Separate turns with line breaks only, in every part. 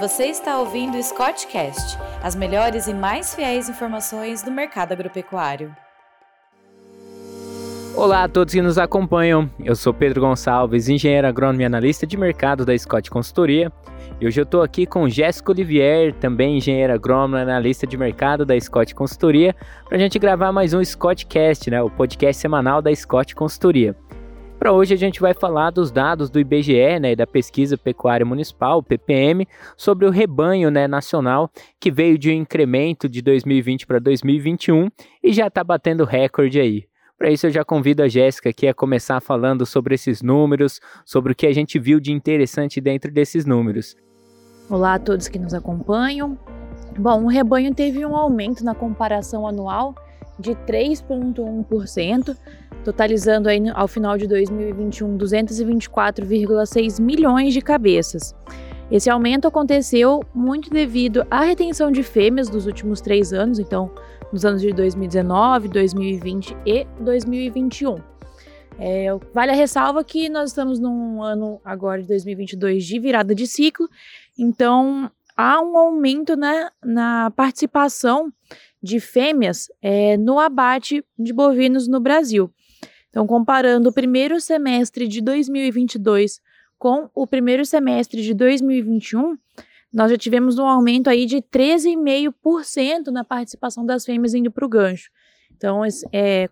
Você está ouvindo o Scottcast, as melhores e mais fiéis informações do mercado agropecuário.
Olá a todos que nos acompanham. Eu sou Pedro Gonçalves, engenheiro agrônomo e analista de mercado da Scott Consultoria. E hoje eu estou aqui com Jéssica Olivier, também engenheira agrônoma e analista de mercado da Scott Consultoria, para a gente gravar mais um Scottcast, né, o podcast semanal da Scott Consultoria. Para hoje a gente vai falar dos dados do IBGE né, da Pesquisa Pecuária Municipal, PPM, sobre o rebanho né, nacional, que veio de um incremento de 2020 para 2021 e já está batendo recorde aí. Para isso eu já convido a Jéssica aqui a começar falando sobre esses números, sobre o que a gente viu de interessante dentro desses números.
Olá a todos que nos acompanham. Bom, o rebanho teve um aumento na comparação anual de 3,1%, totalizando aí ao final de 2021 224,6 milhões de cabeças. Esse aumento aconteceu muito devido à retenção de fêmeas dos últimos três anos, então nos anos de 2019, 2020 e 2021. É, vale a ressalva que nós estamos num ano agora de 2022 de virada de ciclo, então há um aumento né, na participação de fêmeas é, no abate de bovinos no Brasil. Então, comparando o primeiro semestre de 2022 com o primeiro semestre de 2021, nós já tivemos um aumento aí de 13,5% na participação das fêmeas indo para o gancho. Então, é,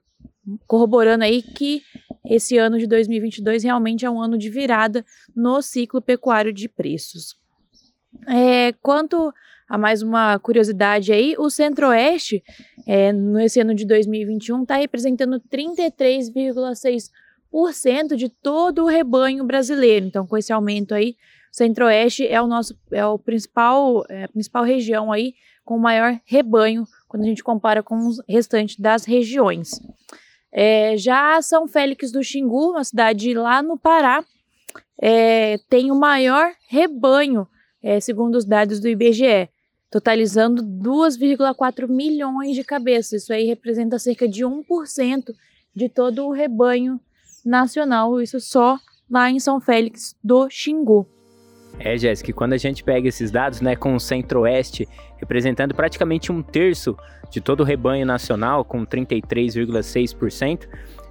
corroborando aí que esse ano de 2022 realmente é um ano de virada no ciclo pecuário de preços. É, quanto a mais uma curiosidade aí, o Centro-Oeste, é, nesse ano de 2021, está representando 33,6% de todo o rebanho brasileiro. Então, com esse aumento aí, o Centro-Oeste é o nosso é o principal, é a principal região aí com o maior rebanho quando a gente compara com os restantes das regiões. É, já São Félix do Xingu, uma cidade lá no Pará, é, tem o maior rebanho, é, segundo os dados do IBGE totalizando 2,4 milhões de cabeças. Isso aí representa cerca de 1% de todo o rebanho nacional, isso só lá em São Félix do Xingu.
É, Jéssica, quando a gente pega esses dados, né, com o Centro-Oeste representando praticamente um terço de todo o rebanho nacional, com 33,6%,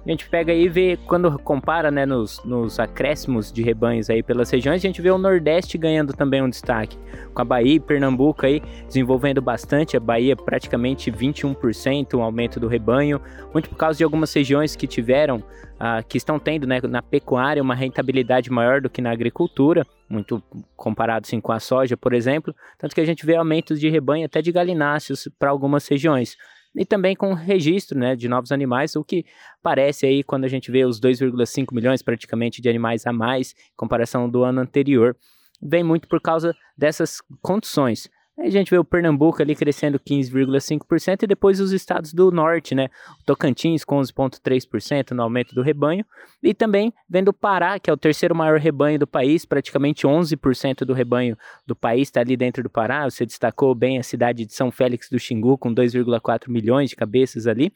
a gente pega aí e vê, quando compara né, nos, nos acréscimos de rebanhos aí pelas regiões, a gente vê o Nordeste ganhando também um destaque, com a Bahia e Pernambuco aí desenvolvendo bastante, a Bahia praticamente 21% um aumento do rebanho, muito por causa de algumas regiões que tiveram, uh, que estão tendo né, na pecuária uma rentabilidade maior do que na agricultura, muito comparado sim, com a soja, por exemplo, tanto que a gente vê aumentos de rebanho até de galináceos para algumas regiões e também com registro né, de novos animais, o que parece aí quando a gente vê os 2,5 milhões praticamente de animais a mais em comparação do ano anterior, vem muito por causa dessas condições. Aí a gente vê o Pernambuco ali crescendo 15,5% e depois os estados do norte, né? Tocantins com 11,3% no aumento do rebanho e também vendo o Pará, que é o terceiro maior rebanho do país, praticamente 11% do rebanho do país está ali dentro do Pará. Você destacou bem a cidade de São Félix do Xingu com 2,4 milhões de cabeças ali.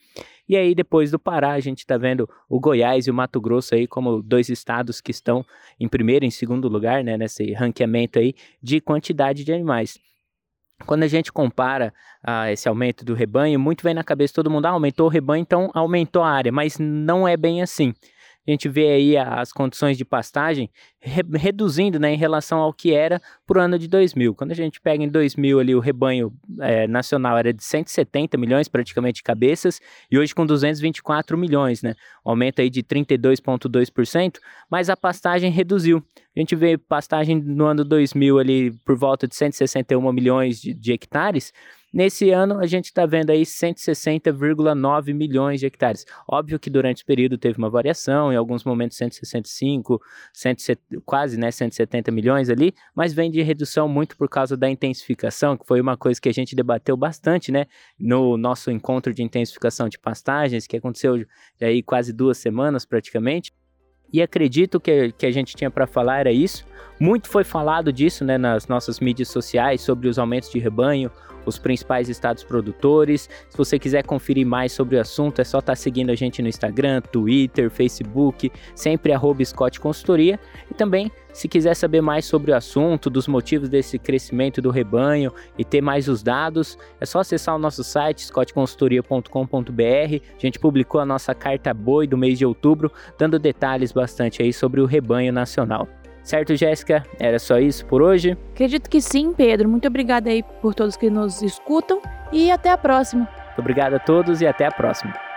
E aí depois do Pará a gente está vendo o Goiás e o Mato Grosso aí como dois estados que estão em primeiro e em segundo lugar, né? Nesse ranqueamento aí de quantidade de animais. Quando a gente compara ah, esse aumento do rebanho, muito vem na cabeça todo mundo, ah, aumentou o rebanho, então aumentou a área, mas não é bem assim a gente vê aí as condições de pastagem re reduzindo né, em relação ao que era para o ano de 2000. Quando a gente pega em 2000 ali o rebanho é, nacional era de 170 milhões praticamente de cabeças e hoje com 224 milhões, né? Aumento aí de 32,2%, mas a pastagem reduziu. A gente vê pastagem no ano 2000 ali por volta de 161 milhões de, de hectares, Nesse ano, a gente está vendo aí 160,9 milhões de hectares. Óbvio que durante o período teve uma variação, em alguns momentos 165, 170, quase né, 170 milhões ali, mas vem de redução muito por causa da intensificação, que foi uma coisa que a gente debateu bastante, né, no nosso encontro de intensificação de pastagens, que aconteceu aí quase duas semanas praticamente. E acredito que, que a gente tinha para falar era isso. Muito foi falado disso né, nas nossas mídias sociais sobre os aumentos de rebanho, os principais estados produtores. Se você quiser conferir mais sobre o assunto, é só estar tá seguindo a gente no Instagram, Twitter, Facebook, sempre Scott Consultoria. E também, se quiser saber mais sobre o assunto, dos motivos desse crescimento do rebanho e ter mais os dados, é só acessar o nosso site, scottconsultoria.com.br. A gente publicou a nossa carta boi do mês de outubro, dando detalhes bastante aí sobre o rebanho nacional. Certo, Jéssica? Era só isso por hoje?
Acredito que sim, Pedro. Muito obrigada aí por todos que nos escutam e até a próxima.
Muito obrigado a todos e até a próxima.